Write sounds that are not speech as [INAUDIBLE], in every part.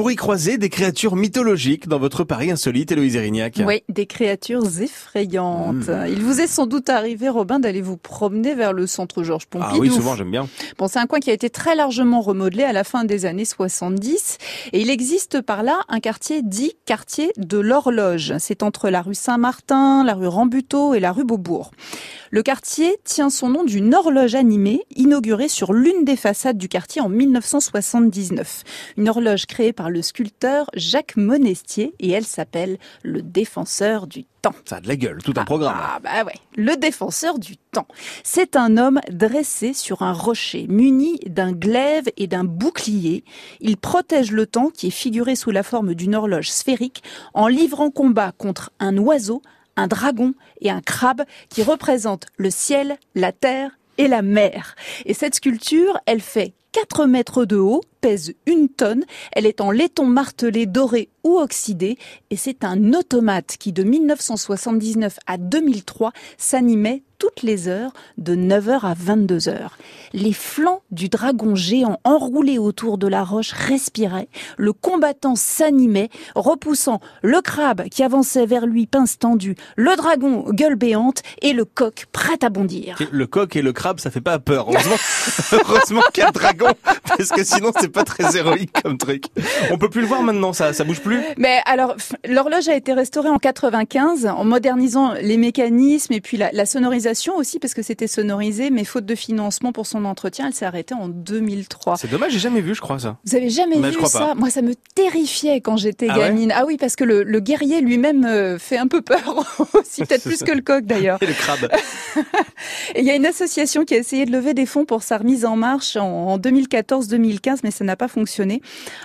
pour y croiser des créatures mythologiques dans votre Paris insolite, Héloïse Erignac. Oui, des créatures effrayantes. Mmh. Il vous est sans doute arrivé, Robin, d'aller vous promener vers le centre Georges Pompidou. Ah oui, souvent j'aime bien. Bon, c'est un coin qui a été très largement remodelé à la fin des années 70 et il existe par là un quartier dit quartier de l'horloge. C'est entre la rue Saint-Martin, la rue Rambuteau et la rue Beaubourg. Le quartier tient son nom d'une horloge animée inaugurée sur l'une des façades du quartier en 1979. Une horloge créée par le sculpteur Jacques Monestier et elle s'appelle le défenseur du temps. Ça a de la gueule, tout un programme. Ah bah ouais, le défenseur du temps. C'est un homme dressé sur un rocher, muni d'un glaive et d'un bouclier. Il protège le temps qui est figuré sous la forme d'une horloge sphérique en livrant combat contre un oiseau, un dragon et un crabe qui représentent le ciel, la terre et la mer. Et cette sculpture, elle fait 4 mètres de haut, pèse une tonne, elle est en laiton martelé, doré ou oxydé, et c'est un automate qui de 1979 à 2003 s'animait toutes les heures de 9h à 22h. Les flancs du dragon géant enroulé autour de la roche respiraient, le combattant s'animait, repoussant le crabe qui avançait vers lui pince tendue, le dragon gueule béante et le coq prêt à bondir. Le coq et le crabe, ça fait pas peur. Heureusement, [LAUGHS] heureusement dragon, [LAUGHS] parce que sinon c'est pas très héroïque comme truc. On peut plus le voir maintenant, ça, ça bouge plus? Mais alors, l'horloge a été restaurée en 95 en modernisant les mécanismes et puis la, la sonorisation aussi parce que c'était sonorisé, mais faute de financement pour son entretien, elle s'est arrêtée en 2003. C'est dommage, j'ai jamais vu, je crois ça. Vous avez jamais Mais vu ça pas. Moi, ça me terrifiait quand j'étais Ah ouais gamine. ah oui, parce que le, le guerrier lui-même euh, fait un peu peur [LAUGHS] aussi, peut-être plus que le coq d'ailleurs. Et le crabe. [LAUGHS] Et il y a une association qui a essayé de lever des fonds pour sa remise en marche en, en 2014-2015, mais ça n'a pas fonctionné.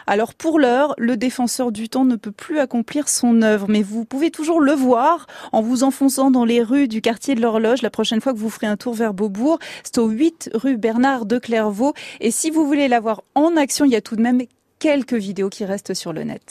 Alors pour l'heure, le défenseur du temps ne peut plus accomplir son œuvre, mais vous pouvez toujours le voir en vous enfonçant dans les rues du quartier de l'horloge la prochaine fois que vous ferez un tour vers Beaubourg. C'est au 8 rue Bernard de Clairvaux. Et si vous voulez la voir en action, il y a tout de même quelques vidéos qui restent sur le net.